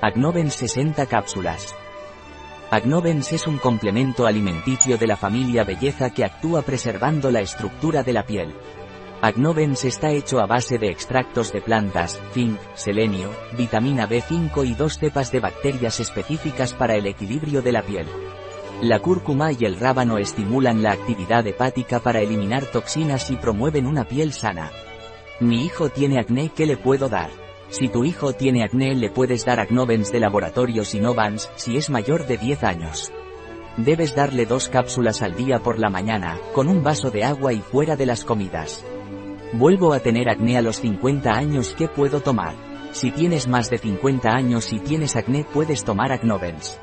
Agnovens 60 cápsulas. Agnovens es un complemento alimenticio de la familia belleza que actúa preservando la estructura de la piel. Agnovens está hecho a base de extractos de plantas, zinc, selenio, vitamina B5 y dos cepas de bacterias específicas para el equilibrio de la piel. La cúrcuma y el rábano estimulan la actividad hepática para eliminar toxinas y promueven una piel sana. Mi hijo tiene acné, ¿qué le puedo dar? Si tu hijo tiene acné le puedes dar Agnovens de laboratorio Sinovans, si es mayor de 10 años. Debes darle dos cápsulas al día por la mañana, con un vaso de agua y fuera de las comidas. Vuelvo a tener acné a los 50 años, ¿qué puedo tomar? Si tienes más de 50 años y tienes acné puedes tomar Agnovens.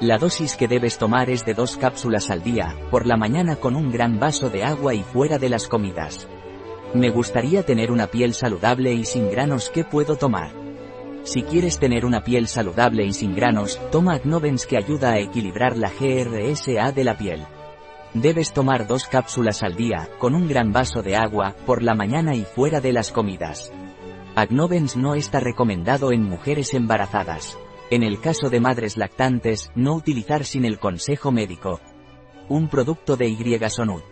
La dosis que debes tomar es de dos cápsulas al día, por la mañana con un gran vaso de agua y fuera de las comidas. Me gustaría tener una piel saludable y sin granos, ¿qué puedo tomar? Si quieres tener una piel saludable y sin granos, toma Agnovens que ayuda a equilibrar la GRSA de la piel. Debes tomar dos cápsulas al día, con un gran vaso de agua, por la mañana y fuera de las comidas. Agnovens no está recomendado en mujeres embarazadas. En el caso de madres lactantes, no utilizar sin el consejo médico. Un producto de Y Sonut.